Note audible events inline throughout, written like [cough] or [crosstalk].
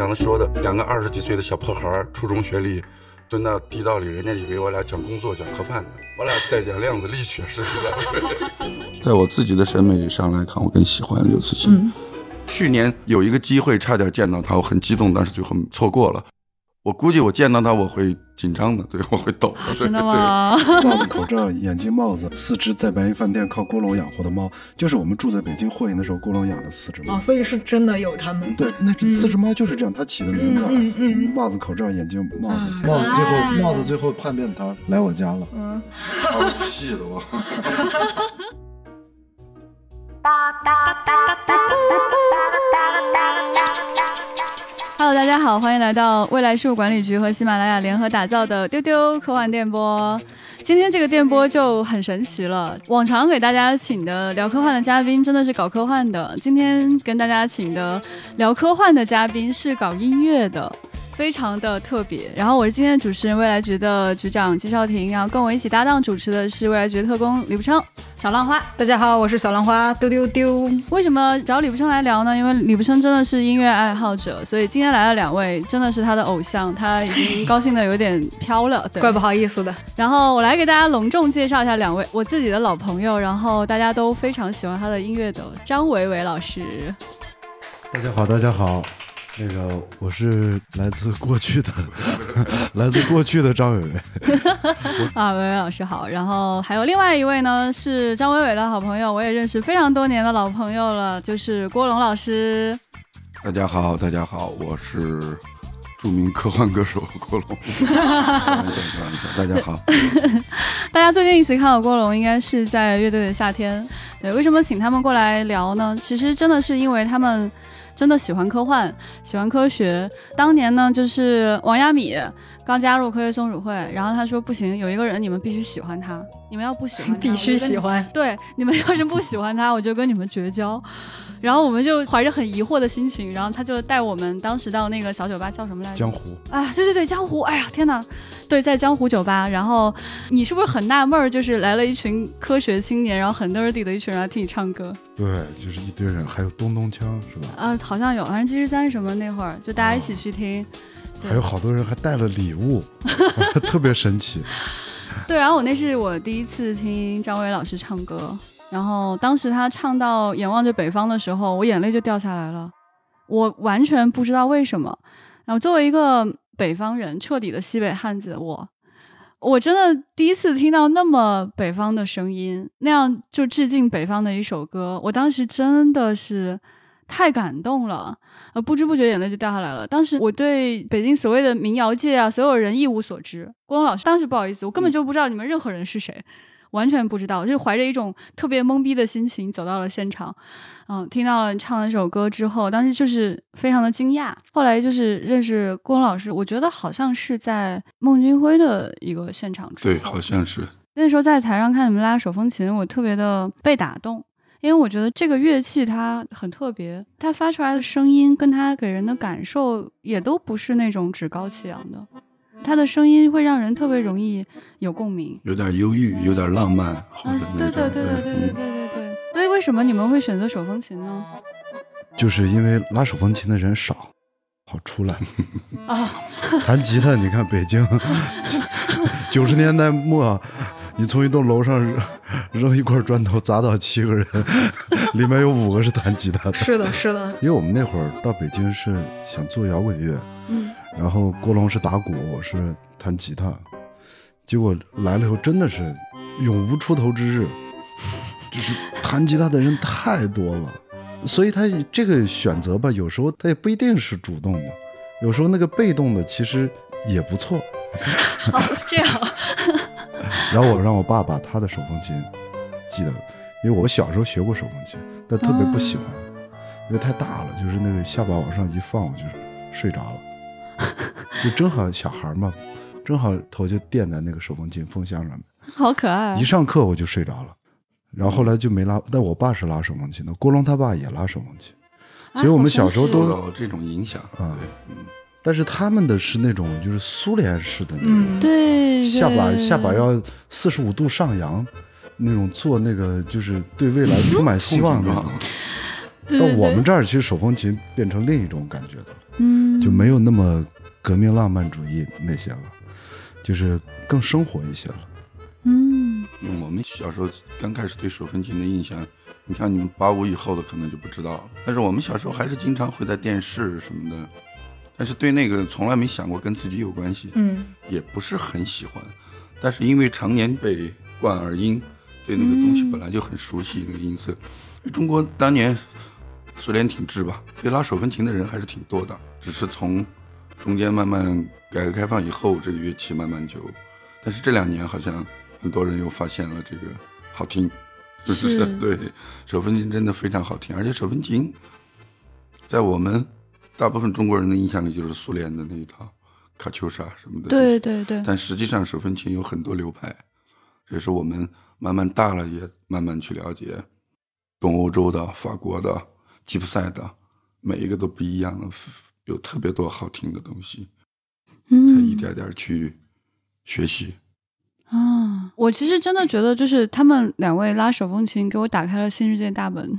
刚才说的，两个二十几岁的小破孩，初中学历，蹲到地道里，人家以为我俩讲工作、讲盒饭呢，我俩在讲量子力学似的。[laughs] 在我自己的审美上来看，我更喜欢刘慈欣。去年有一个机会，差点见到他，我很激动，但是最后错过了。我估计我见到他我会紧张的，对我会抖的。真的吗？帽子、口罩、眼镜、帽子，四只在白云饭店靠郭龙养活的猫，就是我们住在北京霍营的时候，郭龙养的四只猫。哦，所以是真的有它们。对，那四只猫就是这样，它起的名字。嗯嗯。帽子、口罩、眼镜、帽子，帽子最后帽子最后叛变，它来我家了。嗯，好气的我。[laughs] Hello，大家好，欢迎来到未来事务管理局和喜马拉雅联合打造的丢丢科幻电波。今天这个电波就很神奇了，往常给大家请的聊科幻的嘉宾真的是搞科幻的，今天跟大家请的聊科幻的嘉宾是搞音乐的。非常的特别，然后我是今天的主持人未来局的局长季少廷，然后跟我一起搭档主持的是未来局特工李不称、小浪花。大家好，我是小浪花，丢丢丢。为什么找李不称来聊呢？因为李不称真的是音乐爱好者，所以今天来了两位真的是他的偶像，他已经高兴的有点飘了，对，怪不好意思的。然后我来给大家隆重介绍一下两位我自己的老朋友，然后大家都非常喜欢他的音乐的张伟伟老师。大家好，大家好。那个我是来自过去的，[laughs] 来自过去的张伟伟。[laughs] 啊，伟伟老师好。然后还有另外一位呢，是张伟伟的好朋友，我也认识非常多年的老朋友了，就是郭龙老师。大家好，大家好，我是著名科幻歌手郭龙。[laughs] 开玩笑，开玩笑。大家好。大家最近一次看到郭龙，应该是在乐队的夏天。对，为什么请他们过来聊呢？其实真的是因为他们。真的喜欢科幻，喜欢科学。当年呢，就是王亚米刚加入科学松鼠会，然后他说不行，有一个人你们必须喜欢他，你们要不喜欢，[laughs] 必须喜欢。对，你们要是不喜欢他，我就跟你们绝交。然后我们就怀着很疑惑的心情，然后他就带我们当时到那个小酒吧叫什么来着？江湖。啊，对对对，江湖。哎呀，天哪！对，在江湖酒吧。然后你是不是很纳闷儿？就是来了一群科学青年，然后很 nerdy 的一群人来听你唱歌。对，就是一堆人，还有咚咚锵，是吧？啊，好像有，反正七十三什么那会儿，就大家一起去听。还有好多人还带了礼物，[laughs] 特别神奇。对，然后我那是我第一次听张伟老师唱歌。然后当时他唱到“眼望着北方”的时候，我眼泪就掉下来了。我完全不知道为什么。然后作为一个北方人，彻底的西北汉子，我我真的第一次听到那么北方的声音，那样就致敬北方的一首歌。我当时真的是太感动了，呃，不知不觉眼泪就掉下来了。当时我对北京所谓的民谣界啊，所有人一无所知。郭龙老师，当时不好意思，我根本就不知道你们任何人是谁。完全不知道，就是怀着一种特别懵逼的心情走到了现场，嗯，听到了唱那首歌之后，当时就是非常的惊讶。后来就是认识郭老师，我觉得好像是在孟京辉的一个现场，对，好像是那时候在台上看你们拉手风琴，我特别的被打动，因为我觉得这个乐器它很特别，它发出来的声音跟它给人的感受也都不是那种趾高气扬的。他的声音会让人特别容易有共鸣，有点忧郁，有点浪漫。嗯，对对对对对对对对对。所以为什么你们会选择手风琴呢？就是因为拉手风琴的人少，好出来。[laughs] 啊，弹吉他，你看北京 [laughs] 九十年代末，你从一栋楼上扔一块砖头砸倒七个人，里面有五个是弹吉他的。是的，是的。因为我们那会儿到北京是想做摇滚乐。嗯。然后郭龙是打鼓，我是弹吉他，结果来了以后真的是永无出头之日，[laughs] 就是弹吉他的人太多了，所以他这个选择吧，有时候他也不一定是主动的，有时候那个被动的其实也不错。[laughs] 这样。[laughs] 然后我让我爸把他的手风琴记得，因为我小时候学过手风琴，但特别不喜欢，因为太大了，就是那个下巴往上一放，我就睡着了。就正好小孩嘛，正好头就垫在那个手风琴风箱上面，好可爱。一上课我就睡着了，然后后来就没拉。但我爸是拉手风琴的，郭龙他爸也拉手风琴，所以我们小时候都有这种影响啊。但是他们的是那种就是苏联式的那种，对，下巴下巴要四十五度上扬，那种做那个就是对未来充满希望的。[laughs] 到我们这儿，其实手风琴变成另一种感觉的了，嗯，就没有那么革命浪漫主义那些了，就是更生活一些了。嗯，我们小时候刚开始对手风琴的印象，你看你们八五以后的可能就不知道了。但是我们小时候还是经常会在电视什么的，但是对那个从来没想过跟自己有关系，嗯，也不是很喜欢。但是因为常年被灌耳音，对那个东西本来就很熟悉，那个音色。中国当年苏联挺制吧，对拉手风琴的人还是挺多的，只是从中间慢慢改革开放以后，这个乐器慢慢就，但是这两年好像。很多人又发现了这个好听，是不是？[laughs] 对，手风琴真的非常好听，而且手风琴在我们大部分中国人的印象里就是苏联的那一套卡秋莎什么的。对对对。但实际上手风琴有很多流派，这是我们慢慢大了也慢慢去了解，东欧洲的、法国的、吉普赛的，每一个都不一样，有特别多好听的东西，嗯。才一点点去学习。啊，我其实真的觉得，就是他们两位拉手风琴给我打开了新世界大门，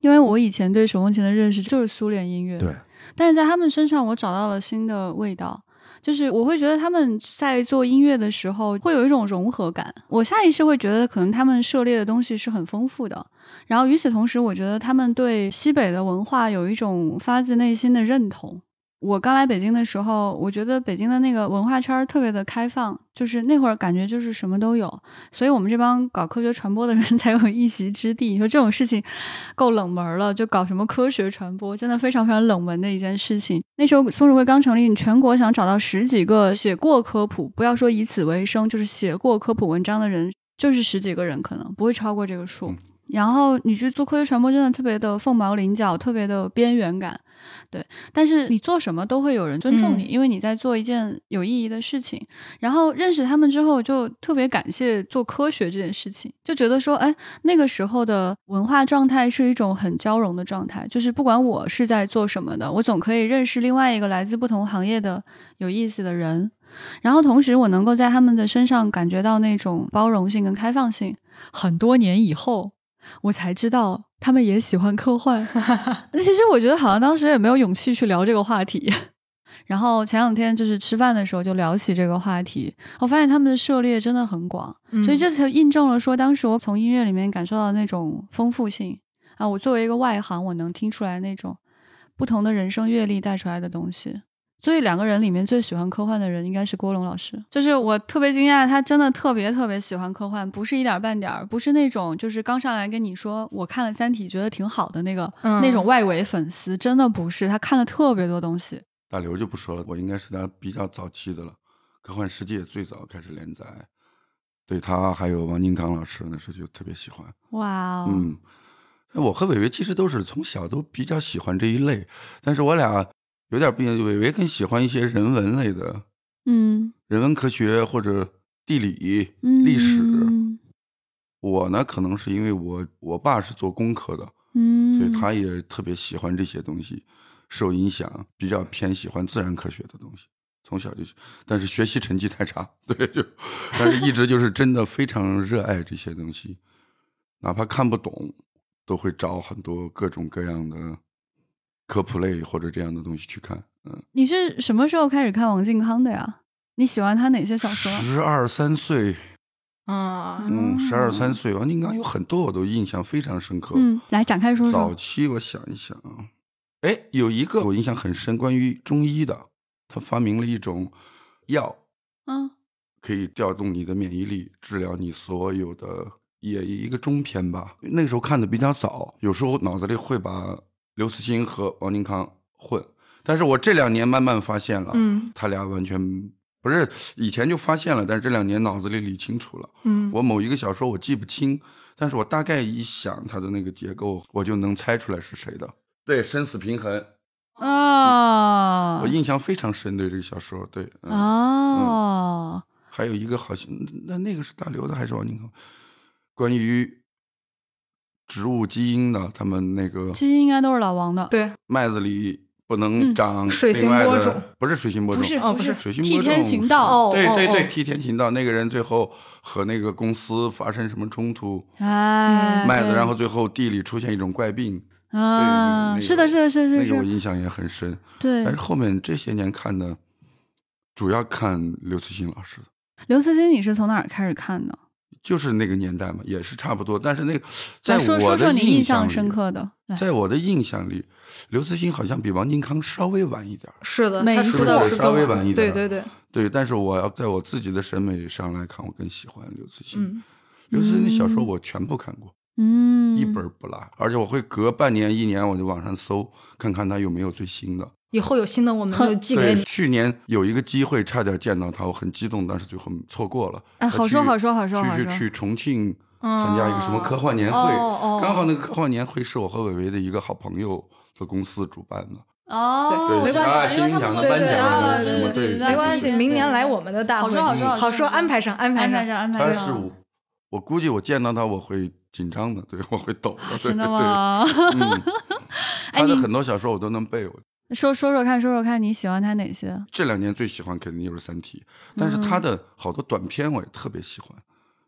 因为我以前对手风琴的认识就是苏联音乐，对，但是在他们身上我找到了新的味道，就是我会觉得他们在做音乐的时候会有一种融合感，我下意识会觉得可能他们涉猎的东西是很丰富的，然后与此同时，我觉得他们对西北的文化有一种发自内心的认同。我刚来北京的时候，我觉得北京的那个文化圈特别的开放，就是那会儿感觉就是什么都有，所以我们这帮搞科学传播的人 [laughs] 才有一席之地。你说这种事情够冷门了，就搞什么科学传播，真的非常非常冷门的一件事情。那时候松鼠会刚成立，你全国想找到十几个写过科普，不要说以此为生，就是写过科普文章的人，就是十几个人，可能不会超过这个数。然后你去做科学传播，真的特别的凤毛麟角，特别的边缘感。对，但是你做什么都会有人尊重你，因为你在做一件有意义的事情。然后认识他们之后，就特别感谢做科学这件事情，就觉得说，哎，那个时候的文化状态是一种很交融的状态，就是不管我是在做什么的，我总可以认识另外一个来自不同行业的有意思的人，然后同时我能够在他们的身上感觉到那种包容性跟开放性。很多年以后。我才知道他们也喜欢科幻。[laughs] 那其实我觉得好像当时也没有勇气去聊这个话题。[laughs] 然后前两天就是吃饭的时候就聊起这个话题，我发现他们的涉猎真的很广，所以这才印证了说当时我从音乐里面感受到那种丰富性啊。我作为一个外行，我能听出来那种不同的人生阅历带出来的东西。所以两个人里面最喜欢科幻的人应该是郭龙老师，就是我特别惊讶，他真的特别特别喜欢科幻，不是一点半点儿，不是那种就是刚上来跟你说我看了《三体》觉得挺好的那个那种外围粉丝，真的不是，他看了特别多东西。大刘就不说了，我应该是他比较早期的了，《科幻世界》最早开始连载，对他还有王金刚老师那时候就特别喜欢。哇哦，嗯，我和伟伟其实都是从小都比较喜欢这一类，但是我俩。有点不一样，伟伟更喜欢一些人文类的，嗯，人文科学或者地理、历史。我呢，可能是因为我我爸是做工科的，嗯，所以他也特别喜欢这些东西，受影响，比较偏喜欢自然科学的东西，从小就，但是学习成绩太差，[laughs] 对，就，但是一直就是真的非常热爱这些东西，哪怕看不懂，都会找很多各种各样的。科普类或者这样的东西去看，嗯，你是什么时候开始看王靖康的呀？你喜欢他哪些小说？十二三岁，啊，嗯，十二三岁，王靖康有很多我都印象非常深刻。嗯，来展开说说。早期我想一想啊，哎，有一个我印象很深，关于中医的，他发明了一种药，嗯，可以调动你的免疫力，治疗你所有的，也一个中篇吧。那个时候看的比较早，有时候脑子里会把。刘慈欣和王宁康混，但是我这两年慢慢发现了，嗯，他俩完全不是以前就发现了，但是这两年脑子里理清楚了，嗯，我某一个小说我记不清，但是我大概一想他的那个结构，我就能猜出来是谁的。对，生死平衡啊，我印象非常深，对这个小说，对，哦，还有一个好像那那个是大刘的还是王宁康？关于。植物基因的，他们那个基因应该都是老王的。对，麦子里不能长水星播种，不是水星播种，不是哦，不是水星播种。替天行道，对对对，替天行道。那个人最后和那个公司发生什么冲突？哎，麦子，然后最后地里出现一种怪病，啊，是的，是的，是是是，那个我印象也很深。对，但是后面这些年看的，主要看刘慈欣老师的。刘慈欣，你是从哪儿开始看的？就是那个年代嘛，也是差不多。但是那个，在我的印象深刻的，在我的印象里，刘慈欣好像比王靖康稍微晚一点。是的，他是的，稍微晚一点。对对对对。但是我要在我自己的审美上来看，我更喜欢刘慈欣。刘慈欣的小说我全部看过，嗯，一本不落。而且我会隔半年、一年，我就网上搜，看看他有没有最新的。以后有新的，我们就寄给你。去年有一个机会，差点见到他，我很激动，但是最后错过了。哎，好说好说好说好说。去去重庆参加一个什么科幻年会，刚好那个科幻年会是我和伟伟的一个好朋友的公司主办的。哦，没关系，新云奖的颁奖什么对，没关系，明年来我们的大会。好说好说好说，安排上安排上安排上。他是我，我估计我见到他我会紧张的，对我会抖的。真的吗？嗯，[laughs] 他的很多小说我都能背。说说说看，说说看你喜欢他哪些？这两年最喜欢肯定就是《三体》，但是他的好多短片我也特别喜欢，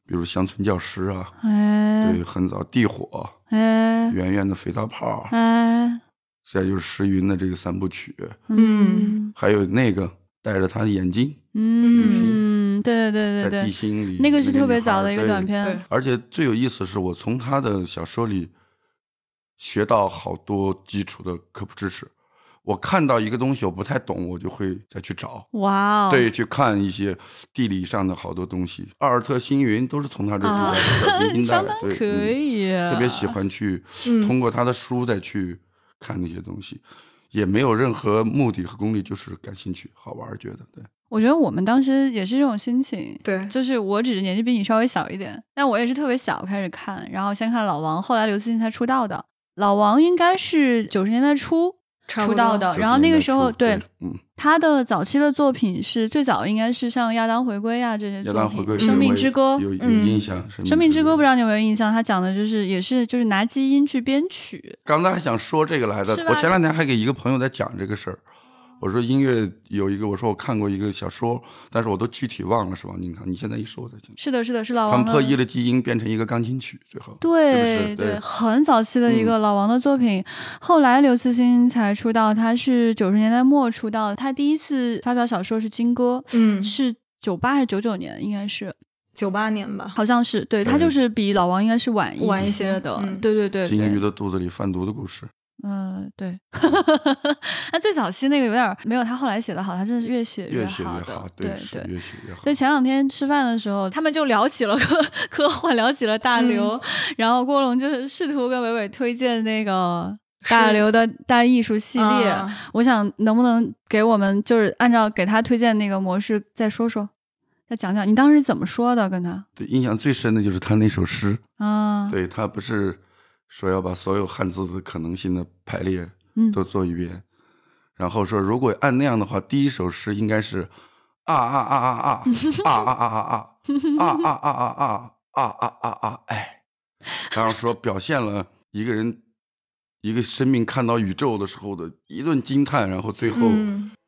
比如《乡村教师》啊，对，很早《地火》，哎，圆圆的肥皂泡，哎，再就是石云的这个三部曲，嗯，还有那个戴着他的眼镜，嗯，对对对对对，在地心里，那个是特别早的一个短片，而且最有意思是我从他的小说里学到好多基础的科普知识。我看到一个东西我不太懂，我就会再去找。哇哦！对，去看一些地理上的好多东西。阿尔特星云都是从他这出来的小行星带，对，可以。[laughs] 特别喜欢去通过他的书再去看那些东西，也没有任何目的和功利，就是感兴趣、好玩，觉得对。我觉得我们当时也是这种心情，对，就是我只是年纪比你稍微小一点，但我也是特别小开始看，然后先看老王，后来刘慈欣才出道的。老王应该是九十年代初。出道的，然后那个时候，对，嗯他的早期的作品是最早应该是像《亚当回归》啊这些作品，《生命之歌》有有印象，《生命之歌》不知道你有没有印象？他讲的就是也是就是拿基因去编曲。刚才还想说这个来着，我前两天还给一个朋友在讲这个事儿。[laughs] 我说音乐有一个，我说我看过一个小说，但是我都具体忘了，是吧？你看你现在一说，我才清楚。是的，是的，是老王。他们破译了基因，变成一个钢琴曲，最后。对对，很早期的一个老王的作品，后来刘慈欣才出道，他是九十年代末出道的。他第一次发表小说是《金歌》，嗯，是九八还是九九年？应该是九八年吧，好像是。对他就是比老王应该是晚晚一些的。对对对。金鱼的肚子里贩毒的故事。嗯，对，[laughs] 那最早期那个有点没有他后来写的好，他真的是越写越好的，对对，越写越好。对，前两天吃饭的时候，他们就聊起了科 [laughs] 科幻，聊起了大刘，然后郭龙就是试图跟伟伟推荐那个大刘的大艺术系列。我想能不能给我们就是按照给他推荐那个模式再说说，再讲讲你当时怎么说的？跟他对印象最深的就是他那首诗啊，对他不是。说要把所有汉字的可能性的排列都做一遍，然后说如果按那样的话，第一首诗应该是啊啊啊啊啊啊啊啊啊啊啊啊啊啊啊啊啊哎，然后说表现了一个人一个生命看到宇宙的时候的一顿惊叹，然后最后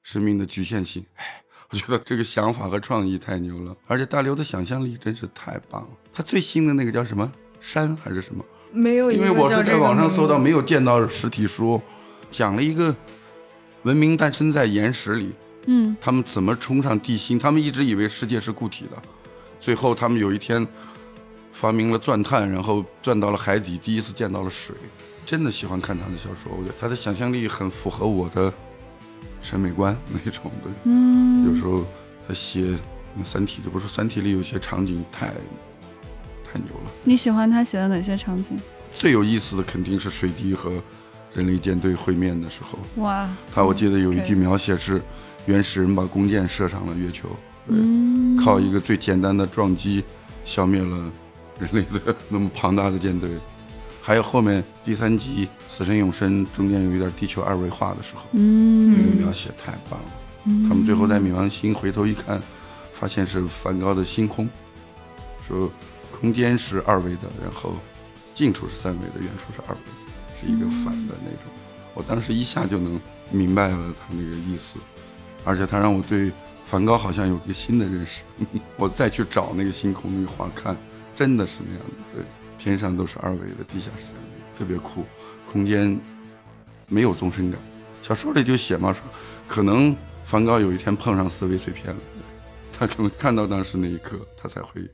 生命的局限性。哎，我觉得这个想法和创意太牛了，而且大刘的想象力真是太棒了。他最新的那个叫什么山还是什么？没有，因为我是在网上搜到，没有见到实体书，讲了一个文明诞生在岩石里，嗯，他们怎么冲上地心？他们一直以为世界是固体的，最后他们有一天发明了钻探，然后钻到了海底，第一次见到了水。真的喜欢看他的小说，我觉得他的想象力很符合我的审美观那种的。嗯，有时候他写《三体》，就不是《三体》里有些场景太。太牛了！你喜欢他写的哪些场景？最有意思的肯定是水滴和人类舰队会面的时候。哇！他我记得有一句描写是：原始人把弓箭射上了月球，对，靠一个最简单的撞击消灭了人类的那么庞大的舰队。还有后面第三集《死神永生》中间有一点地球二维化的时候，嗯，那个描写太棒了。他们最后在冥王星回头一看，发现是梵高的星空，说。空间是二维的，然后近处是三维的，远处是二维，是一个反的那种。我当时一下就能明白了他那个意思，而且他让我对梵高好像有个新的认识。[laughs] 我再去找那个星空那个画看，真的是那样的。对，天上都是二维的，地下是三维。特别酷，空间没有纵深感。小说里就写嘛，说可能梵高有一天碰上思维碎片了，他可能看到当时那一刻，他才会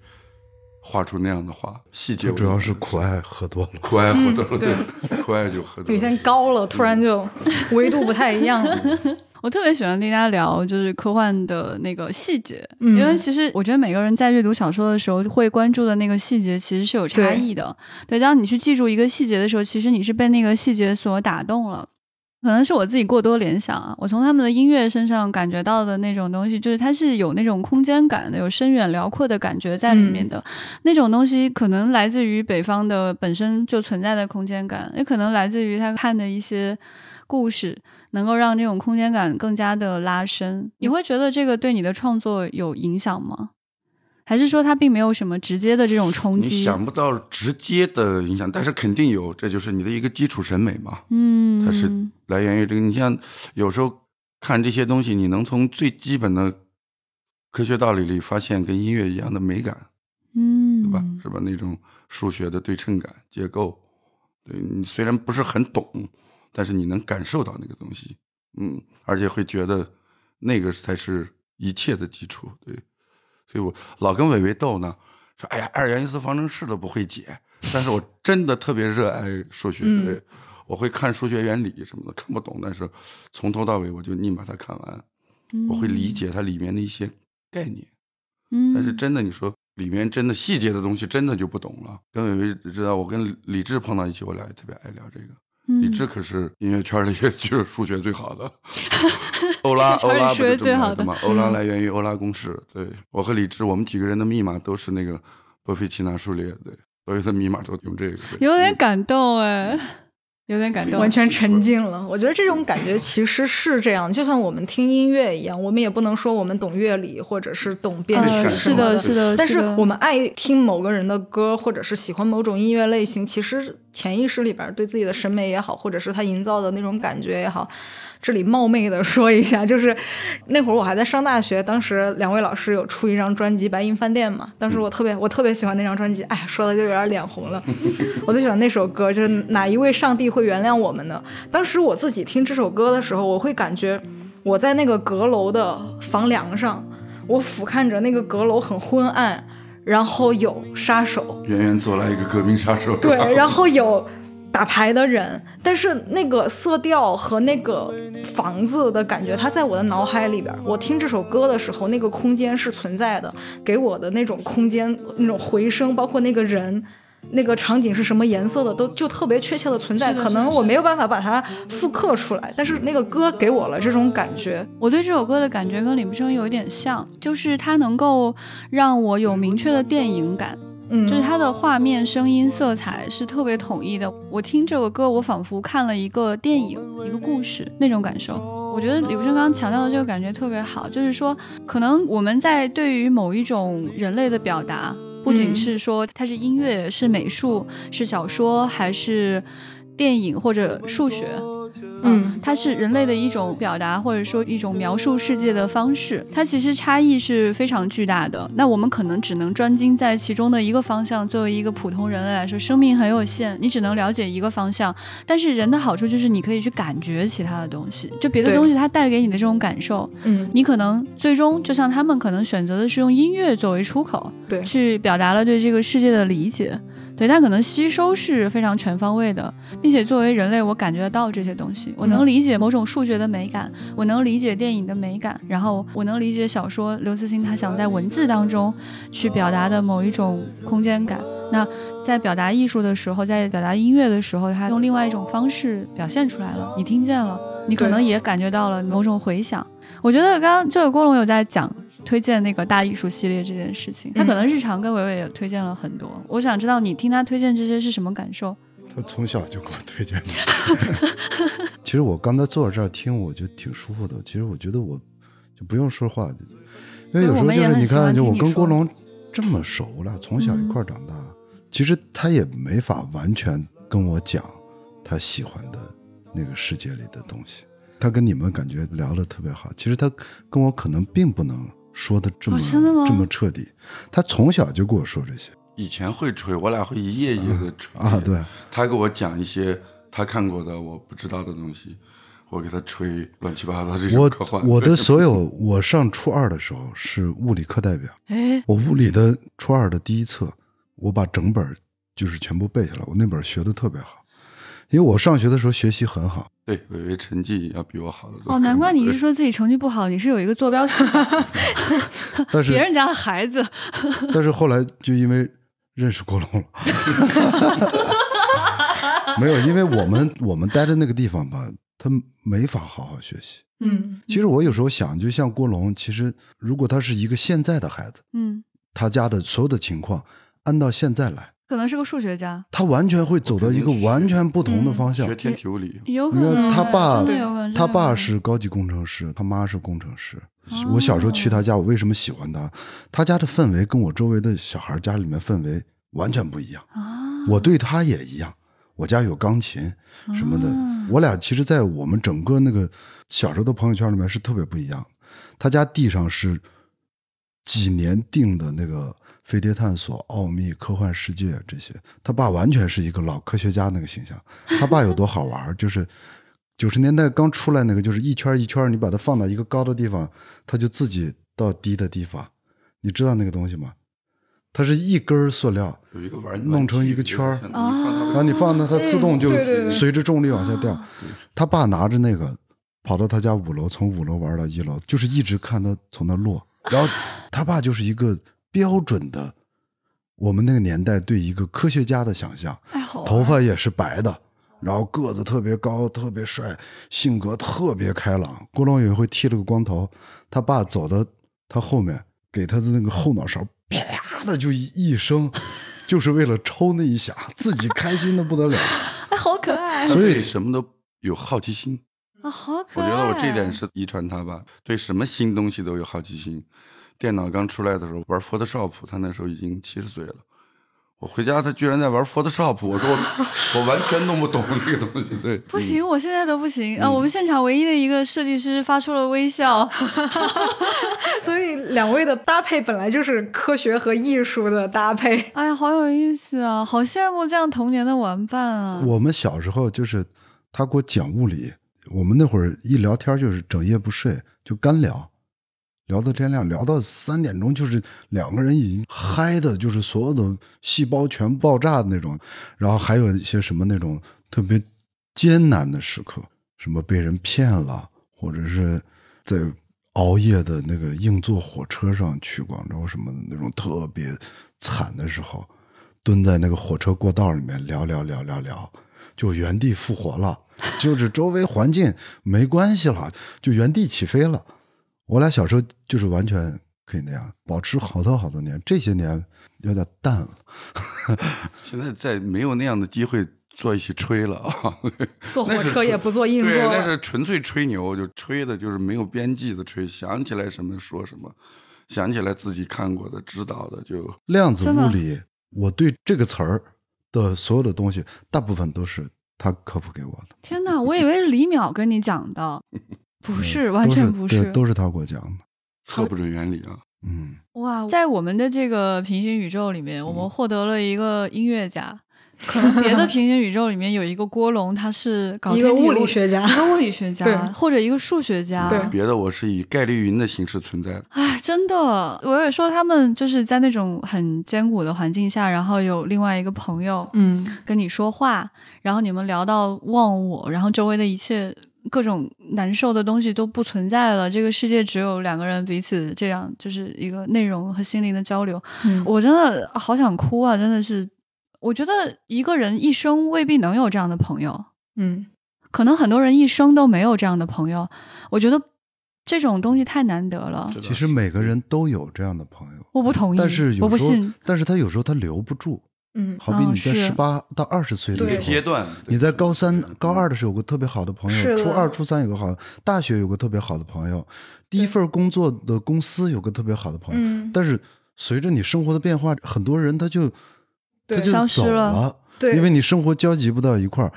画出那样的画。细节主要是苦艾喝多了，苦艾喝多了，对，苦艾就喝多了。有一天高了，突然就维度不太一样。我特别喜欢跟大家聊，就是科幻的那个细节，因为其实我觉得每个人在阅读小说的时候，会关注的那个细节其实是有差异的。对，当你去记住一个细节的时候，其实你是被那个细节所打动了。可能是我自己过多联想啊，我从他们的音乐身上感觉到的那种东西，就是它是有那种空间感的，有深远辽阔的感觉在里面的。那种东西可能来自于北方的本身就存在的空间感，也可能来自于他看的一些故事。能够让这种空间感更加的拉伸，你会觉得这个对你的创作有影响吗？还是说它并没有什么直接的这种冲击？你想不到直接的影响，但是肯定有，这就是你的一个基础审美嘛。嗯，它是来源于这个。你像有时候看这些东西，你能从最基本的科学道理里发现跟音乐一样的美感，嗯，对吧？是吧？那种数学的对称感、结构，对你虽然不是很懂。但是你能感受到那个东西，嗯，而且会觉得那个才是一切的基础，对。所以我老跟伟伟斗呢，说哎呀，二元一次方程式都不会解，但是我真的特别热爱数学，对，我会看数学原理什么的，看不懂，但是从头到尾我就硬把它看完，我会理解它里面的一些概念，嗯。但是真的，你说里面真的细节的东西，真的就不懂了。跟伟伟知道，我跟李志碰到一起，我俩也特别爱聊这个。李志可是音乐圈里 [laughs] 就是数学最好的，[laughs] 欧拉欧拉不是最好的吗？欧拉来源于欧拉公式。对我和李志，我们几个人的密码都是那个波菲奇纳数列，对，所有的密码都用这个。有点感动哎。[laughs] 有点感动，完全沉浸了。我觉得这种感觉其实是这样，就像我们听音乐一样，我们也不能说我们懂乐理或者是懂编曲是的，是的。但是我们爱听某个人的歌，或者是喜欢某种音乐类型，其实潜意识里边对自己的审美也好，或者是他营造的那种感觉也好。这里冒昧的说一下，就是那会儿我还在上大学，当时两位老师有出一张专辑《白银饭店》嘛，当时我特别我特别喜欢那张专辑，哎，说的就有点脸红了。[laughs] 我最喜欢那首歌，就是哪一位上帝会原谅我们呢？当时我自己听这首歌的时候，我会感觉我在那个阁楼的房梁上，我俯瞰着那个阁楼很昏暗，然后有杀手，远远走来一个革命杀手，对，然后有。打牌的人，但是那个色调和那个房子的感觉，它在我的脑海里边。我听这首歌的时候，那个空间是存在的，给我的那种空间那种回声，包括那个人、那个场景是什么颜色的，都就特别确切的存在。可能我没有办法把它复刻出来，但是那个歌给我了这种感觉。我对这首歌的感觉跟李木生有一点像，就是它能够让我有明确的电影感。就是它的画面、声音、色彩是特别统一的。我听这个歌，我仿佛看了一个电影、一个故事那种感受。我觉得李不生刚刚强调的这个感觉特别好，就是说，可能我们在对于某一种人类的表达，不仅是说它是音乐、是美术、是小说，还是电影或者数学。嗯，它是人类的一种表达，或者说一种描述世界的方式。它其实差异是非常巨大的。那我们可能只能专精在其中的一个方向。作为一个普通人类来说，生命很有限，你只能了解一个方向。但是人的好处就是你可以去感觉其他的东西，就别的东西它带给你的这种感受，嗯，你可能最终就像他们可能选择的是用音乐作为出口，对，去表达了对这个世界的理解。对，它可能吸收是非常全方位的，并且作为人类，我感觉得到这些东西，我能理解某种数学的美感，我能理解电影的美感，然后我能理解小说刘慈欣他想在文字当中去表达的某一种空间感。那在表达艺术的时候，在表达音乐的时候，他用另外一种方式表现出来了，你听见了，你可能也感觉到了某种回响。我觉得刚刚这个郭龙有在讲。推荐那个大艺术系列这件事情，他可能日常跟伟伟也推荐了很多。我想知道你听他推荐这些是什么感受？他从小就给我推荐。[laughs] 其实我刚才坐在这儿听，我觉得挺舒服的。其实我觉得我就不用说话，因为有时候就是你看，就我跟郭龙这么熟了，从小一块长大，其实他也没法完全跟我讲他喜欢的那个世界里的东西。他跟你们感觉聊的特别好，其实他跟我可能并不能。说的这么这么彻底，他从小就跟我说这些，以前会吹，我俩会一页一页的吹啊。对，他给我讲一些他看过的我不知道的东西，我给他吹乱七八糟这种科幻。我的所有，我上初二的时候是物理课代表，哎，我物理的初二的第一册，我把整本就是全部背下来，我那本学的特别好。因为我上学的时候学习很好，对，伟伟成绩要比我好的多。哦，难怪你是说自己成绩不好，你是有一个坐标系，[laughs] 但是 [laughs] 别人家的孩子。[laughs] 但是后来就因为认识郭龙了，没有，因为我们我们待的那个地方吧，他没法好好学习。嗯，其实我有时候想，就像郭龙，其实如果他是一个现在的孩子，嗯，他家的所有的情况按到现在来。可能是个数学家，他完全会走到一个完全不同的方向。学天体物理，有可能。他爸，他爸是高级工程师，他妈是工程师。我小时候去他家，我为什么喜欢他？他家的氛围跟我周围的小孩家里面氛围完全不一样。我对他也一样，我家有钢琴什么的。我俩其实，在我们整个那个小时候的朋友圈里面是特别不一样。他家地上是几年定的那个。飞碟探索、奥秘、科幻世界这些，他爸完全是一个老科学家那个形象。他爸有多好玩？[laughs] 就是九十年代刚出来那个，就是一圈一圈，你把它放到一个高的地方，它就自己到低的地方。你知道那个东西吗？它是一根塑料，有一个玩弄成一个圈儿，然后你放那，它自动就随着重力往下掉。他爸拿着那个跑到他家五楼，从五楼玩到一楼，就是一直看他从那落。然后他爸就是一个。标准的，我们那个年代对一个科学家的想象，头发也是白的，然后个子特别高，特别帅，性格特别开朗。郭龙也会剃了个光头，他爸走到他后面，给他的那个后脑勺啪的就一声，就是为了抽那一下，自己开心的不得了。[laughs] 哎，好可爱！所以什么都有好奇心啊，好可爱！我觉得我这点是遗传他吧，对什么新东西都有好奇心。电脑刚出来的时候玩 Photoshop，他那时候已经七十岁了。我回家，他居然在玩 Photoshop，我说我 [laughs] 我完全弄不懂这个东西。对，不行，我现在都不行啊！我们现场唯一的一个设计师发出了微笑。[laughs] 所以两位的搭配本来就是科学和艺术的搭配。哎呀，好有意思啊！好羡慕这样童年的玩伴啊！我们小时候就是他给我讲物理，我们那会儿一聊天就是整夜不睡，就干聊。聊到天亮，聊到三点钟，就是两个人已经嗨的，就是所有的细胞全爆炸的那种。然后还有一些什么那种特别艰难的时刻，什么被人骗了，或者是在熬夜的那个硬座火车上去广州什么的那种特别惨的时候，蹲在那个火车过道里面聊聊聊聊聊，就原地复活了，就是周围环境没关系了，就原地起飞了。我俩小时候就是完全可以那样，保持好多好多年。这些年有点淡了。[laughs] 现在再没有那样的机会坐一起吹了啊！[laughs] 坐火车也不坐硬座，那是纯粹吹牛，就吹的就是没有边际的吹，想起来什么说什么，想起来自己看过的、知道的就。量子物理，我对这个词儿的所有的东西，大部分都是他科普给我的。天哪，我以为是李淼跟你讲的。不是，完全不是，都是他给我讲的，[laughs] 测不准原理啊。嗯，哇，在我们的这个平行宇宙里面，我们获得了一个音乐家。可能别的平行宇宙里面有一个郭龙，他是搞一个物理学家，一个物理学 [laughs] 家，或者一个数学家。对，别的我是以概率云的形式存在的。哎，真的，我也说他们就是在那种很艰苦的环境下，然后有另外一个朋友，嗯，跟你说话，然后你们聊到忘我，然后周围的一切。各种难受的东西都不存在了，这个世界只有两个人彼此这样，就是一个内容和心灵的交流。我真的好想哭啊！真的是，我觉得一个人一生未必能有这样的朋友。嗯，可能很多人一生都没有这样的朋友。我觉得这种东西太难得了。其实每个人都有这样的朋友，我不同意，但是我不信。但是他有时候他留不住。嗯，好比你在十八到二十岁的时候，阶段，你在高三、高二的时候有个特别好的朋友，初二、初三有个好，大学有个特别好的朋友，第一份工作的公司有个特别好的朋友。但是随着你生活的变化，很多人他就他就走了，对，因为你生活交集不到一块儿。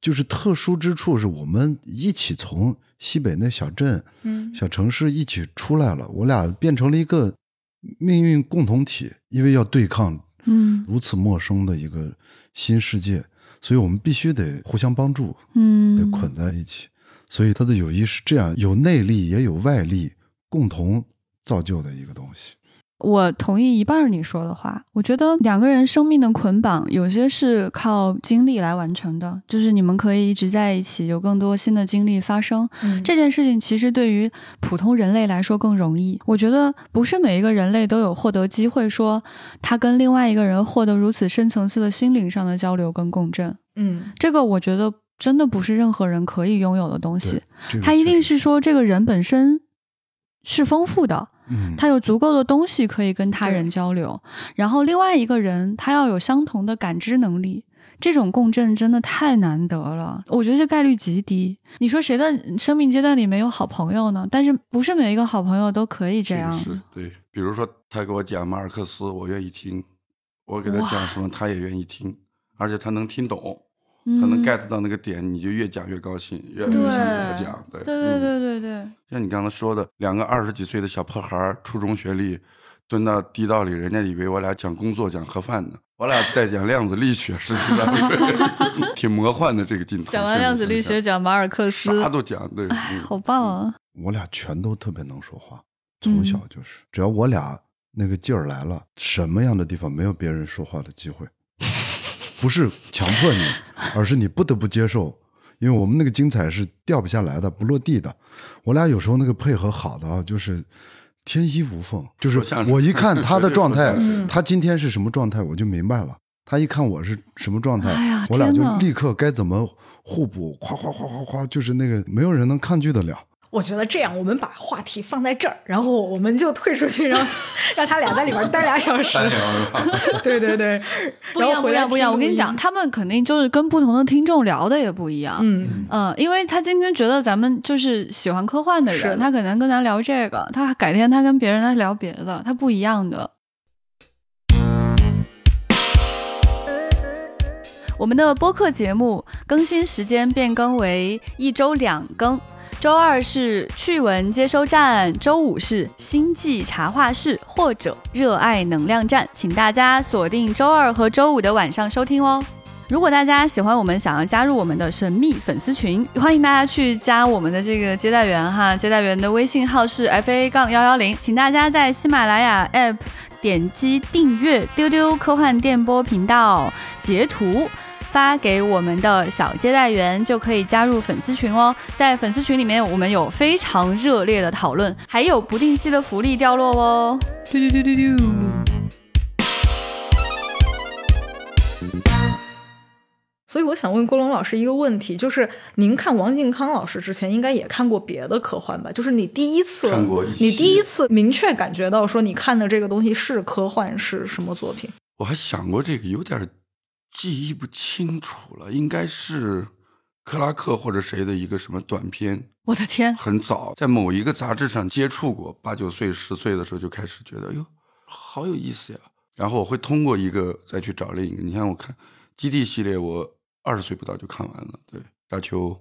就是特殊之处是我们一起从西北那小镇、小城市一起出来了，我俩变成了一个命运共同体，因为要对抗。嗯如此陌生的一个新世界，所以我们必须得互相帮助，嗯，得捆在一起。所以他的友谊是这样，有内力也有外力，共同造就的一个东西。我同意一半儿你说的话。我觉得两个人生命的捆绑，有些是靠经历来完成的，就是你们可以一直在一起，有更多新的经历发生。嗯这件事情其实对于普通人类来说更容易。我觉得不是每一个人类都有获得机会，说他跟另外一个人获得如此深层次的心灵上的交流跟共振。嗯这个我觉得真的不是任何人可以拥有的东西对。，这个他一定是说这个人本身是丰富的，嗯，他有足够的东西可以跟他人交流，然后另外一个人他要有相同的感知能力。这种共振真的太难得了，我觉得这概率极低。你说谁的生命阶段里没有好朋友呢？但是不是每一个好朋友都可以这样。是对，比如说他给我讲马尔克斯，我愿意听；我给他讲什么，他也愿意听，而且他能听懂，他能嗯 get 到那个点，你就越讲越高兴，越越想跟他讲。对对对嗯对对对，像你刚才说的，两个二十几岁的小破孩儿，初中学历，蹲到地道里，人家以为我俩讲工作、讲盒饭呢，我俩在讲量子力学，实际上对 [laughs] 挺魔幻的这个镜头。讲完量子力学，讲马尔克斯，啥都讲，对，[laughs] 嗯好棒啊！我俩全都特别能说话，从小就是，只要我俩那个劲儿来了，什么样的地方没有别人说话的机会，不是强迫你，而是你不得不接受，因为我们那个精彩是掉不下来的，不落地的。我俩有时候那个配合好的啊，就是天衣无缝，就是我一看他的状态 [laughs] 他今天是什么状态，我就明白了。他一看我是什么状态，哎我俩就立刻该怎么互补，夸夸夸夸夸，就是那个没有人能抗拒得了。我觉得这样，我们把话题放在这儿，然后我们就退出去，让 [laughs] 让他俩在里边待俩小时。对对 [laughs] 对，不一样，不一样。我跟你讲，他们肯定就是跟不同的听众聊的也不一样。嗯，嗯，因为他今天觉得咱们就是喜欢科幻的人，他可能跟咱聊这个，他改天他跟别人他聊别的，他不一样的。我们的播客节目更新时间变更为一周两更，周二是趣闻接收站，周五是星际茶话室或者热爱能量站，请大家锁定周二和周五的晚上收听哦。如果大家喜欢我们，想要加入我们的神秘粉丝群，欢迎大家去加我们的这个接待员哈，接待员的微信号是 f a 杠幺幺零，请大家在喜马拉雅 app 点击订阅“丢丢科幻电波”频道，截图。发给我们的小接待员就可以加入粉丝群哦，在粉丝群里面，我们有非常热烈的讨论，还有不定期的福利掉落哦。嘟嘟嘟嘟嘟。所以我想问郭龙老师一个问题，就是您看王靖康老师之前，应该也看过别的科幻吧？就是你第一次看过一，些你第一次明确感觉到说你看的这个东西是科幻，是什么作品？我还想过这个，有点记忆不清楚了，应该是克拉克或者谁的一个什么短片，我的天，很早在某一个杂志上接触过，八九岁、十岁的时候就开始觉得，哎呦，好有意思呀。然后我会通过一个再去找另一个。你看，我看《基地》系列，我二十岁不到就看完了。对，《沙丘》《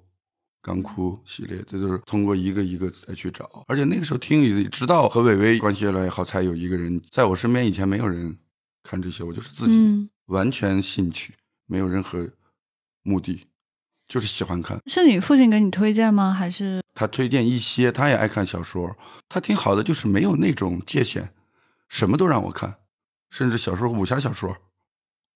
钢窟》系列，这就是通过一个一个再去找。而且那个时候听，直到和伟伟关系越来越好，才有一个人在我身边。以前没有人看这些，我就是自己嗯，完全兴趣，没有任何目的，就是喜欢看。是你父亲给你推荐吗？还是他推荐一些，他也爱看小说，他挺好的，就是没有那种界限，什么都让我看，甚至小说武侠小说，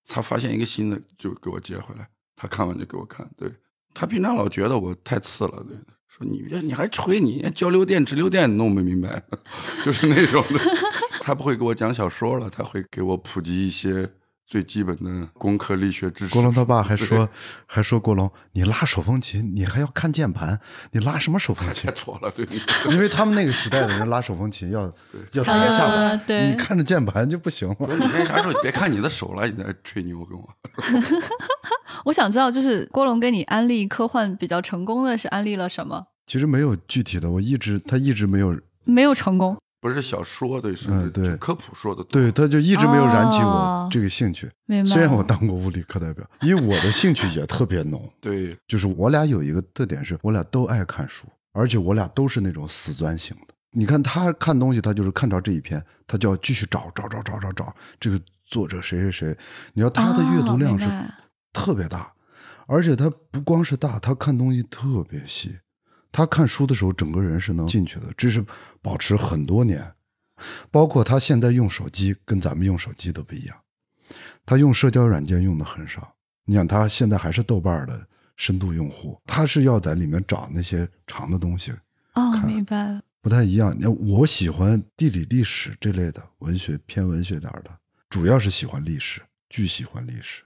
他发现一个新的就给我接回来，他看完就给我看。对他平常老觉得我太次了，对，说你这你还吹你交流电直流电弄不明白，[laughs] 就是那种的。[laughs] 他不会给我讲小说了，他会给我普及一些最基本的工科力学知识。郭龙他爸还说，还说郭龙，你拉手风琴，你还要看键盘，你拉什么手风琴 [laughs] 太？挫了，对。因为他们那个时代的人拉手风琴要 [laughs] 要抬下巴，啊你看着键盘就不行了。[laughs] 你那啥时候别看你的手了，你在吹牛跟我。我想知道，就是郭龙给你安利科幻比较成功的是安利了什么？其实没有具体的，我一直他一直没有，没有成功，不是小说对，是嗯对科普说的多。对，他就一直没有燃起哦我这个兴趣。虽然我当过物理课代表，因为我的兴趣也特别浓，[laughs] 对就是我俩有一个特点是，我俩都爱看书，而且我俩都是那种死钻型的。你看他看东西，他就是看着这一篇，他就要继续找找找找找找，这个作者谁谁谁，你知道他的阅读量是特别大，而且他不光是大，他看东西特别细。他看书的时候，整个人是能进去的，这是保持很多年。包括他现在用手机，跟咱们用手机都不一样。他用社交软件用的很少。你想，他现在还是豆瓣的深度用户，他是要在里面找那些长的东西。哦，明白了。不太一样。那我喜欢地理、历史这类的文学，偏文学点的，主要是喜欢历史，巨喜欢历史。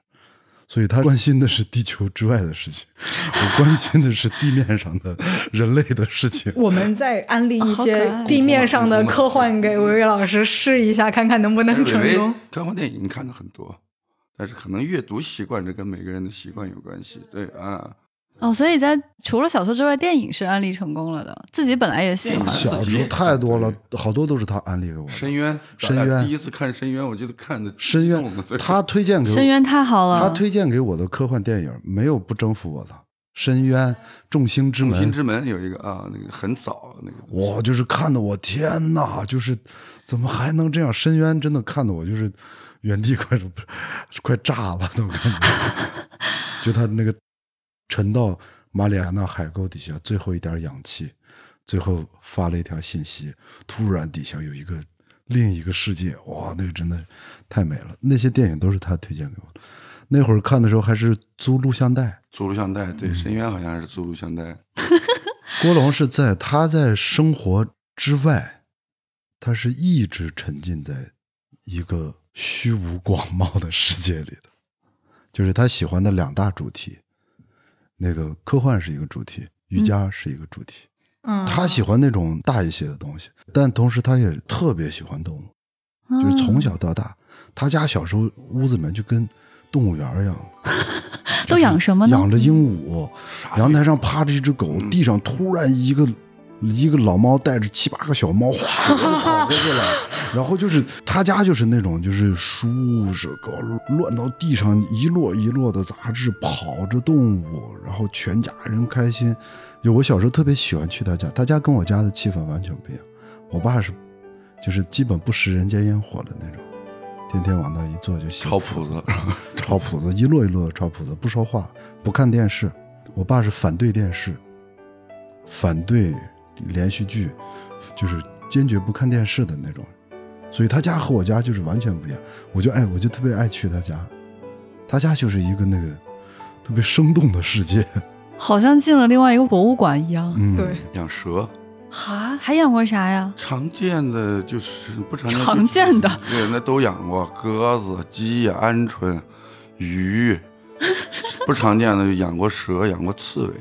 所以他关心的是地球之外的事情，[laughs] 我关心的是地面上的人类的事情。我们再安利一些地面上的科幻给维维老师试一下，看看能不能成功。科幻电影看的很多，但是可能阅读习惯这跟每个人的习惯有关系。对啊。哦，所以在除了小说之外，电影是安利成功了的。自己本来也喜欢。小说太多了，好多都是他安利给我。深渊，深渊，第一次看深渊，我觉得看的深渊，[laughs] 他推荐给我。深渊太好了。他推荐给我的科幻电影没有不征服我的。深渊，众星之门。众星之门有一个啊，那个很早那个。我就是看的，我天哪，就是怎么还能这样？深渊真的看的我就是原地快快炸了，都感觉。[laughs] 就他那个。沉到马里亚纳海沟底下最后一点氧气，最后发了一条信息，突然底下有一个另一个世界，哇，那个真的太美了。那些电影都是他推荐给我的。那会儿看的时候还是租录像带，租录像带，对，深渊好像是租录像带。[laughs] 郭龙是在他在生活之外，他是一直沉浸在一个虚无广袤的世界里的，就是他喜欢的两大主题。那个科幻是一个主题，瑜伽是一个主题。嗯，他喜欢那种大一些的东西，但同时他也特别喜欢动物，就是从小到大，他家小时候屋子里面就跟动物园一样。[laughs] 都养什么呢？养着鹦鹉，阳台上趴着一只狗，地上突然一个。一个老猫带着七八个小猫，哗 [laughs] 跑过去了。然后就是他家就是那种，就是书是搞乱到地上一摞一摞的杂志，跑着动物，然后全家人开心。就我小时候特别喜欢去他家，他家跟我家的气氛完全不一样。我爸是，就是基本不食人间烟火的那种，天天往那一坐就抄谱子，抄谱子，一摞一摞的抄谱子，不说话，不看电视。我爸是反对电视，反对。连续剧，就是坚决不看电视的那种，所以他家和我家就是完全不一样。我就爱，我就特别爱去他家，他家就是一个那个特别生动的世界，[laughs] 好像进了另外一个博物馆一样。嗯，对，养蛇，哈，还养过啥呀？常见的就是不常见，常见的对，那都养过鸽子、鸡、鹌鹑、鱼，[laughs] 不常见的就养过蛇，养过刺猬。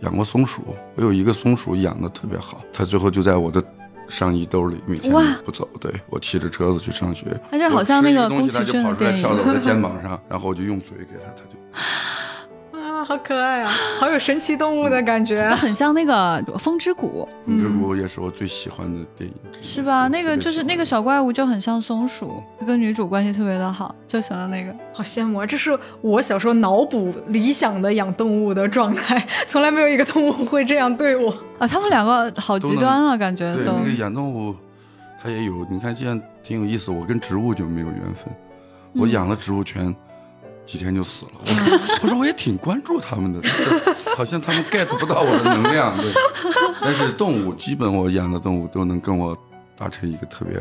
养过松鼠，我有一个松鼠养的特别好，它最后就在我的上衣兜里，每天不走。对我骑着车子去上学，它就好像那个宫崎骏的电影，跳到我的 [laughs] 肩膀上，然后我就用嘴给它，它就。好可爱啊，好有神奇动物的感觉，很像那个《风之谷》。风之谷也是我最喜欢的电影，是吧？那个就是那个小怪物就很像松鼠，跟女主关系特别的好，就喜欢那个。好羡慕啊！这是我小时候脑补理想的养动物的状态，从来没有一个动物会这样对我啊！他们两个好极端啊，感觉都。那个养动物，它也有，你看这样挺有意思。我跟植物就没有缘分，我养了植物全。几天就死了。我说我也挺关注他们的，好像他们 get 不到我的能量。对，但是动物基本我养的动物都能跟我达成一个特别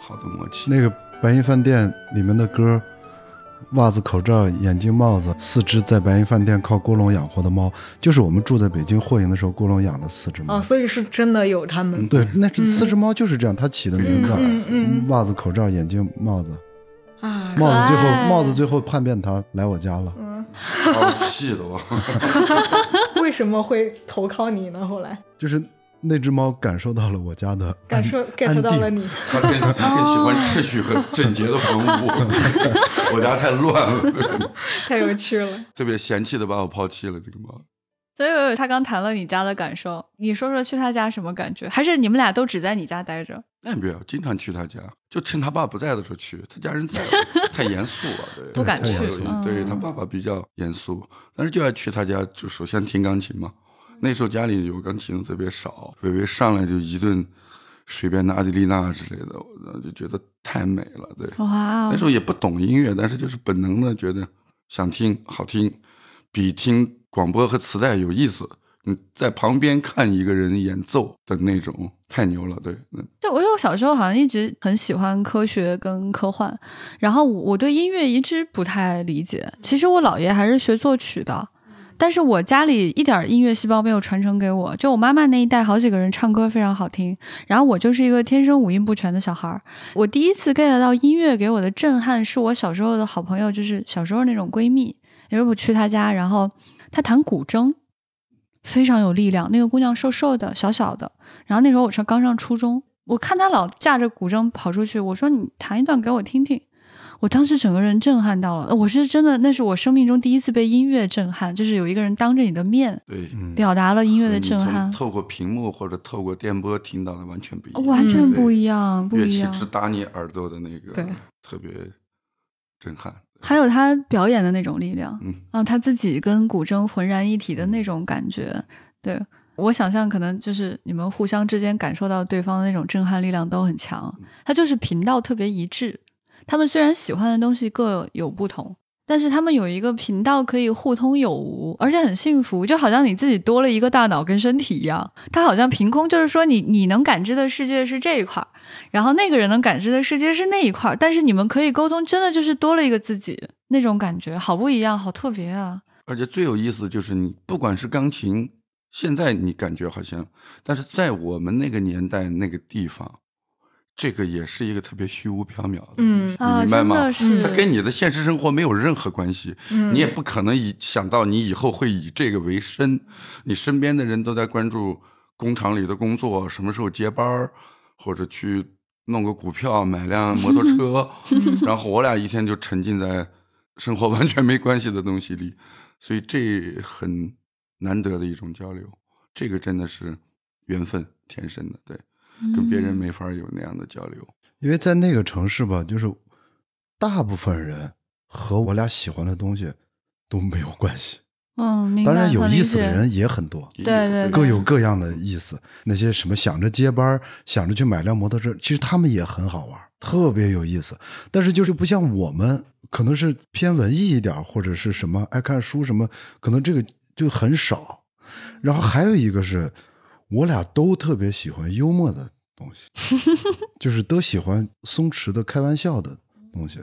好的默契。那个白银饭店里面的歌，袜子、口罩、眼镜、帽子，四只在白银饭店靠郭龙养活的猫，就是我们住在北京霍营的时候，郭龙养的四只猫。哦，所以是真的有他们。对，那四只猫就是这样，它起的名字。嗯嗯。袜子、口罩、眼镜、帽子。啊！帽子最后，帽子最后叛变，他来我家了。嗯，好气的我。[laughs] 为什么会投靠你呢？后来就是那只猫感受到了我家的感受，get 到了你。它更更喜欢秩序和整洁的房屋。[laughs] 我家太乱了，太有趣了。特别嫌弃的把我抛弃了，这个猫。所以他刚谈了你家的感受，你说说去他家什么感觉？还是你们俩都只在你家待着？那没有，经常去他家，就趁他爸不在的时候去。他家人在，太严肃了，对，[laughs] 不敢去。对他爸爸比较严肃，但是就要去他家，就首先听钢琴嘛。那时候家里有钢琴特别少，微微上来就一顿随便的阿迪丽娜之类的，我就觉得太美了。对，哇，那时候也不懂音乐，但是就是本能的觉得想听，好听，比听广播和磁带有意思。你在旁边看一个人演奏的那种，太牛了。对，对，我有小时候好像一直很喜欢科学跟科幻，然后我对音乐一直不太理解。其实我姥爷还是学作曲的。但是我家里一点音乐细胞没有传承给我，就我妈妈那一代好几个人唱歌非常好听，然后我就是一个天生五音不全的小孩儿。我第一次 get 到音乐给我的震撼，是我小时候的好朋友，就是小时候那种闺蜜，因为我去她家，然后她弹古筝，非常有力量。那个姑娘瘦瘦的，小小的，然后那时候我是刚上初中，我看她老架着古筝跑出去，我说你弹一段给我听听。我当时整个人震撼到了，我是真的，那是我生命中第一次被音乐震撼，就是有一个人当着你的面，对，表达了音乐的震撼。透过屏幕或者透过电波听到的完全不一样，完全不一样，不一样。乐器直达你耳朵的那个，对，特别震撼。还有他表演的那种力量，嗯，啊，他自己跟古筝浑然一体的那种感觉，对我想象可能就是你们互相之间感受到对方的那种震撼力量都很强，他就是频道特别一致。他们虽然喜欢的东西各有不同，但是他们有一个频道可以互通有无，而且很幸福，就好像你自己多了一个大脑跟身体一样。他好像凭空就是说，你你能感知的世界是这一块儿，然后那个人能感知的世界是那一块儿，但是你们可以沟通，真的就是多了一个自己，那种感觉好不一样，好特别啊！而且最有意思就是你不管是钢琴，现在你感觉好像，但是在我们那个年代那个地方。这个也是一个特别虚无缥缈的，嗯，你明白吗？它跟你的现实生活没有任何关系，你也不可能以想到你以后会以这个为生。你身边的人都在关注工厂里的工作，什么时候接班或者去弄个股票买辆摩托车，[laughs] 然后我俩一天就沉浸在生活完全没关系的东西里，所以这很难得的一种交流，这个真的是缘分天生的，对。跟别人没法有那样的交流，因为在那个城市吧，就是大部分人和我俩喜欢的东西都没有关系。嗯，当然有意思的人也很多，对对，各有各样的意思。那些什么想着接班、想着去买辆摩托车，其实他们也很好玩，特别有意思。但是就是不像我们，可能是偏文艺一点，或者是什么爱看书什么，可能这个就很少。然后还有一个是。我俩都特别喜欢幽默的东西，[laughs] 就是都喜欢松弛的开玩笑的东西，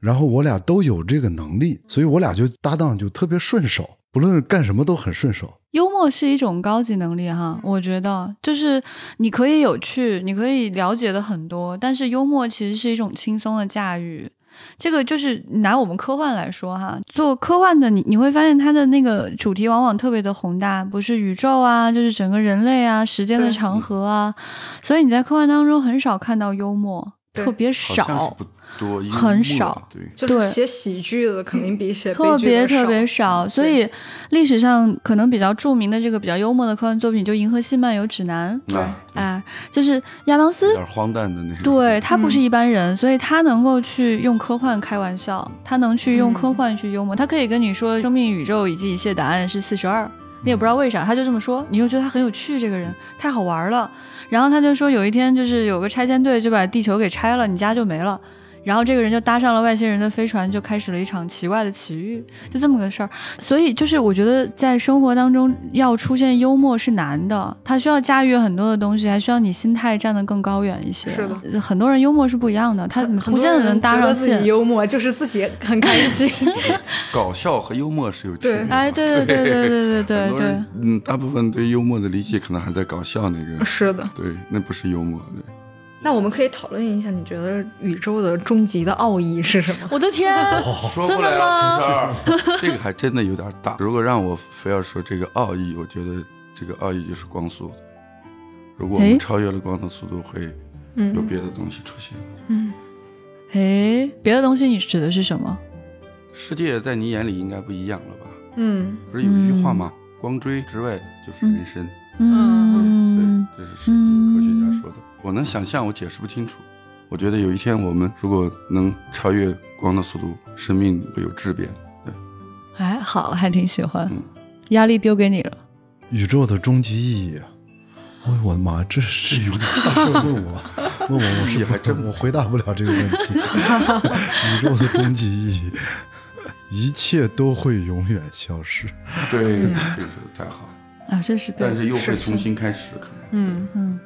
然后我俩都有这个能力，所以我俩就搭档就特别顺手，不论是干什么都很顺手。幽默是一种高级能力哈，我觉得就是你可以有趣，你可以了解的很多，但是幽默其实是一种轻松的驾驭。这个就是拿我们科幻来说哈，做科幻的你你会发现它的那个主题往往特别的宏大，不是宇宙啊，就是整个人类啊，时间的长河啊，所以你在科幻当中很少看到幽默，特别少。多很少，对，就是写喜剧的肯定比写特别特别少，所以历史上可能比较著名的这个比较幽默的科幻作品就《银河系漫游指南》，对，哎，就是亚当斯，有点荒诞的那种，对他不是一般人，所以他能够去用科幻开玩笑，他能去用科幻去幽默，他可以跟你说生命、宇宙以及一切答案是四十二，你也不知道为啥，他就这么说，你又觉得他很有趣，这个人太好玩了，然后他就说有一天就是有个拆迁队就把地球给拆了，你家就没了。然后这个人就搭上了外星人的飞船，就开始了一场奇怪的奇遇，就这么个事儿。所以就是我觉得在生活当中要出现幽默是难的，它需要驾驭很多的东西，还需要你心态站得更高远一些。是的，很多人幽默是不一样的，他不见得能搭上线。幽默就是自己很开心。[laughs] 搞笑和幽默是有区别。哎，对对对对对对对对。嗯，大部分对幽默的理解可能还在搞笑那个。是的。对，那不是幽默。对。那我们可以讨论一下，你觉得宇宙的终极的奥义是什么？[laughs] 我的天，真的吗？这个还真的有点大。如果让我非要说这个奥义，我觉得这个奥义就是光速。如果我们超越了光的速度，会有别的东西出现。嗯，哎，别的东西你指的是什么？世界在你眼里应该不一样了吧？嗯，不是有一句话吗？光锥之外就是人生。嗯，对，这是科学家说的。我能想象，我解释不清楚。我觉得有一天我们如果能超越光的速度，生命会有质变。对，哎，好，还挺喜欢。压力丢给你了。宇宙的终极意义，哎我的妈，这是有点大事问我，[laughs] 问我，我是还真我回答不了这个问题。[laughs] 宇宙的终极意义，一切都会永远消失。对，这个太好啊，这是，但是又会重新开始，可能，嗯嗯。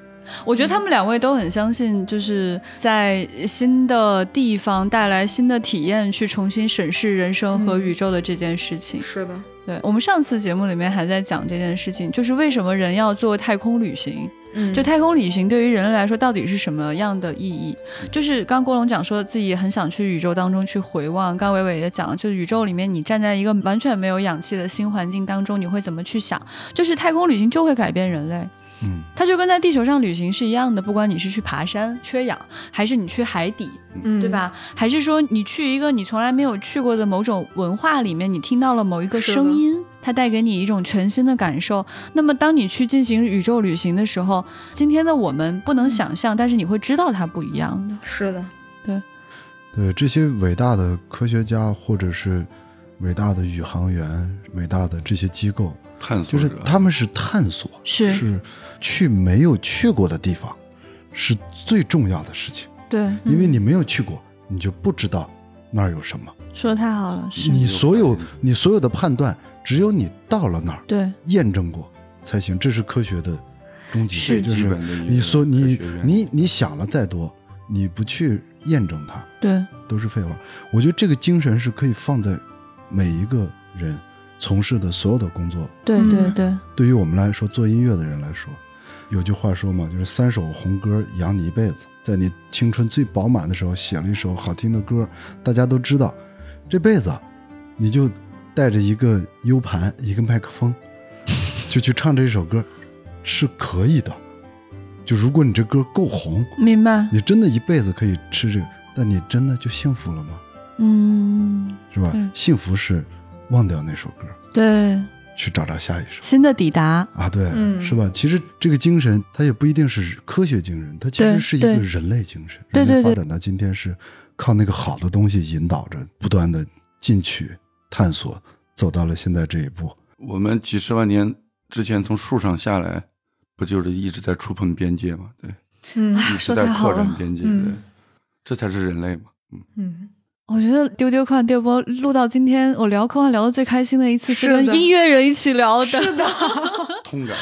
我觉得他们两位都很相信，就是在新的地方带来新的体验，去重新审视人生和宇宙的这件事情。是的，对我们上次节目里面还在讲这件事情，就是为什么人要做太空旅行？嗯，就太空旅行对于人类来说到底是什么样的意义？就是刚郭龙讲说自己很想去宇宙当中去回望，刚伟伟也讲了，就是宇宙里面你站在一个完全没有氧气的新环境当中，你会怎么去想？就是太空旅行就会改变人类。嗯，它就跟在地球上旅行是一样的，不管你是去爬山缺氧，还是你去海底，嗯，对吧？还是说你去一个你从来没有去过的某种文化里面，你听到了某一个声音，它带给你一种全新的感受。那么当你去进行宇宙旅行的时候，今天的我们不能想象，但是你会知道它不一样的。是的，对，对这些伟大的科学家或者是伟大的宇航员、伟大的这些机构。探索就是他们是探索，是是去没有去过的地方，是最重要的事情。对，因为你没有去过，你就不知道那儿有什么。说的太好了，是你所有你所有的判断，只有你到了那儿，对，验证过才行。这是科学的终极，是就是你说你你你想了再多，你不去验证它，对，都是废话。我觉得这个精神是可以放在每一个人。从事的所有的工作，对对对，对于我们来说，做音乐的人来说，有句话说嘛，就是三首红歌养你一辈子。在你青春最饱满的时候，写了一首好听的歌，大家都知道，这辈子你就带着一个 U 盘、一个麦克风，[laughs] 就去唱这首歌，是可以的。就如果你这歌够红，明白？你真的一辈子可以吃这个，但你真的就幸福了吗？嗯，是吧？幸福是。忘掉那首歌，对，去找找下一首。新的抵达。啊，对，是吧？其实这个精神，它也不一定是科学精神，它其实是一个人类精神。对对对，发展到今天是靠那个好的东西引导着，不断的进取探索，走到了现在这一步。我们几十万年之前从树上下来，不就是一直在触碰边界吗？对，嗯，一直在扩展边界，对，这才是人类嘛，嗯。嗯。我觉得丢丢科幻电波录到今天，我聊科幻聊的最开心的一次是跟音乐人一起聊的，是的，通感，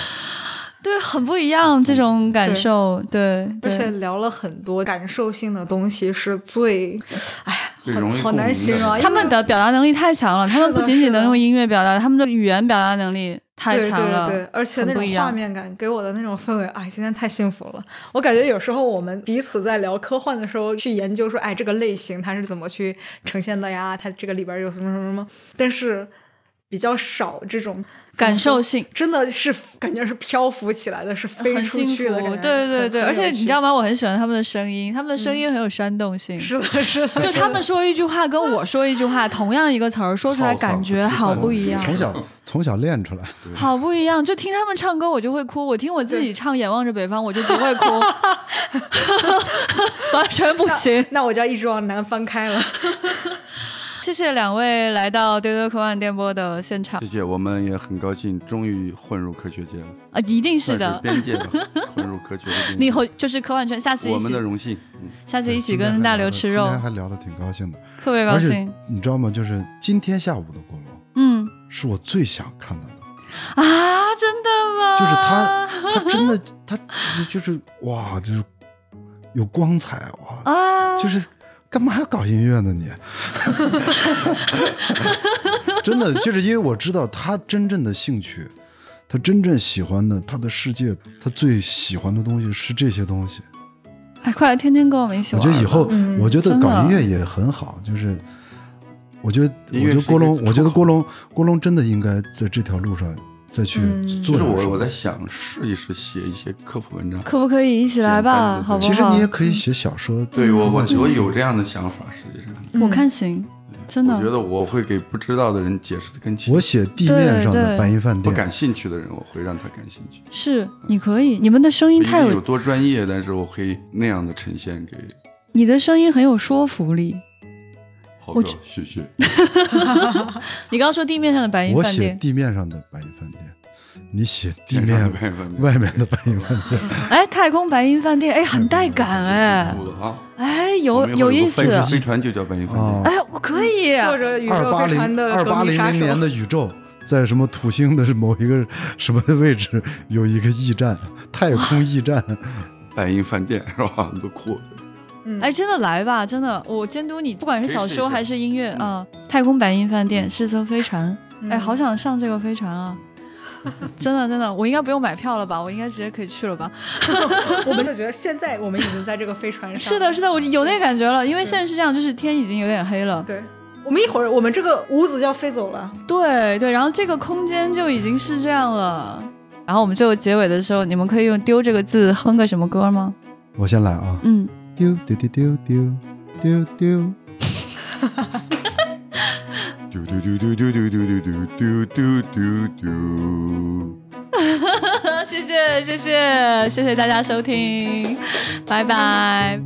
对，很不一样这种感受，对，而且聊了很多感受性的东西，是最，哎呀，好难形容，他们的表达能力太强了，他们不仅仅能用音乐表达，他们的语言表达能力。太强了，对对对，而且那种画面感给我的那种氛围，哎，今天太幸福了。我感觉有时候我们彼此在聊科幻的时候，去研究说，哎，这个类型它是怎么去呈现的呀？它这个里边有什么什么什么，但是比较少这种。感受性真的是感觉是漂浮起来的，是飞出去的感觉。对对对，而且你知道吗？我很喜欢他们的声音，他们的声音很有煽动性。是的，是的。[laughs] 就他们说一句话，跟我说一句话，同样一个词儿说出来，感觉好不一样。[laughs] 从小从小练出来，好不一样。就听他们唱歌，我就会哭；我听我自己唱《眼望着北方》，我就不会哭，[laughs] 完全不行。那我就要一直往南方开了。[laughs] 谢谢两位来到丢丢科幻电波的现场。谢谢，我们也很高兴，终于混入科学界了啊！一定是的，边界 [laughs] 混入科学界。你以后就是科幻圈，下次一起我们的荣幸。[laughs] 下次一起跟大刘吃肉，今天还聊得挺高兴的，特别高兴。你知道吗？就是今天下午的郭龙，嗯，是我最想看到的啊！真的吗？就是他，他真的，他就是哇，就是有光彩哇啊，就是。干嘛要搞音乐呢？你，[laughs] 真的就是因为我知道他真正的兴趣，他真正喜欢的，他的世界，他最喜欢的东西是这些东西。哎，快来天天跟我们一起玩！我觉得以后，我觉得搞音乐也很好。就是，我觉得，我觉得郭龙，我觉得郭龙，郭龙真的应该在这条路上。再去做。就是我我在想试一试写一些科普文章，可不可以一起来吧？好不好？其实你也可以写小说。对我我我有这样的想法，实际上我看行，真的。我觉得我会给不知道的人解释的更清。我写地面上的白银饭店，不感兴趣的人，我会让他感兴趣。是，你可以，你们的声音太有有多专业，但是我会那样的呈现给。你的声音很有说服力。好的，谢谢。[laughs] 你刚刚说地面上的白银饭店，我写地面上的白银饭店。你写地面外面的白银饭店，[laughs] 哎，太空白银饭店，哎，很带感哎，哎，有有意思，飞船就叫白银饭店，哎，我可以，坐着宇宙飞船的二八零零年的宇宙，在什么土星的某一个 [laughs] 什么的位置有一个驿站，太空驿站，白银饭店是吧？都酷！哎，真的来吧，真的，我监督你，不管是小说还是音乐啊，太空白银饭店是艘飞船，哎，好想上这个飞船啊。[laughs] 真的真的，我应该不用买票了吧？我应该直接可以去了吧？[laughs] 我们就觉得现在我们已经在这个飞船上。是的，是的，我有那感觉了。因为现在是这样，就是天已经有点黑了。对，我们一会儿我们这个屋子就要飞走了。对对，然后这个空间就已经是这样了。然后我们最后结尾的时候，你们可以用“丢”这个字哼个什么歌吗？我先来啊。嗯。丢丢丢丢丢丢丢。丢丢丢丢丢丢 [laughs] 丢丢丢丢丢丢！谢谢谢谢谢谢大家收听，拜拜。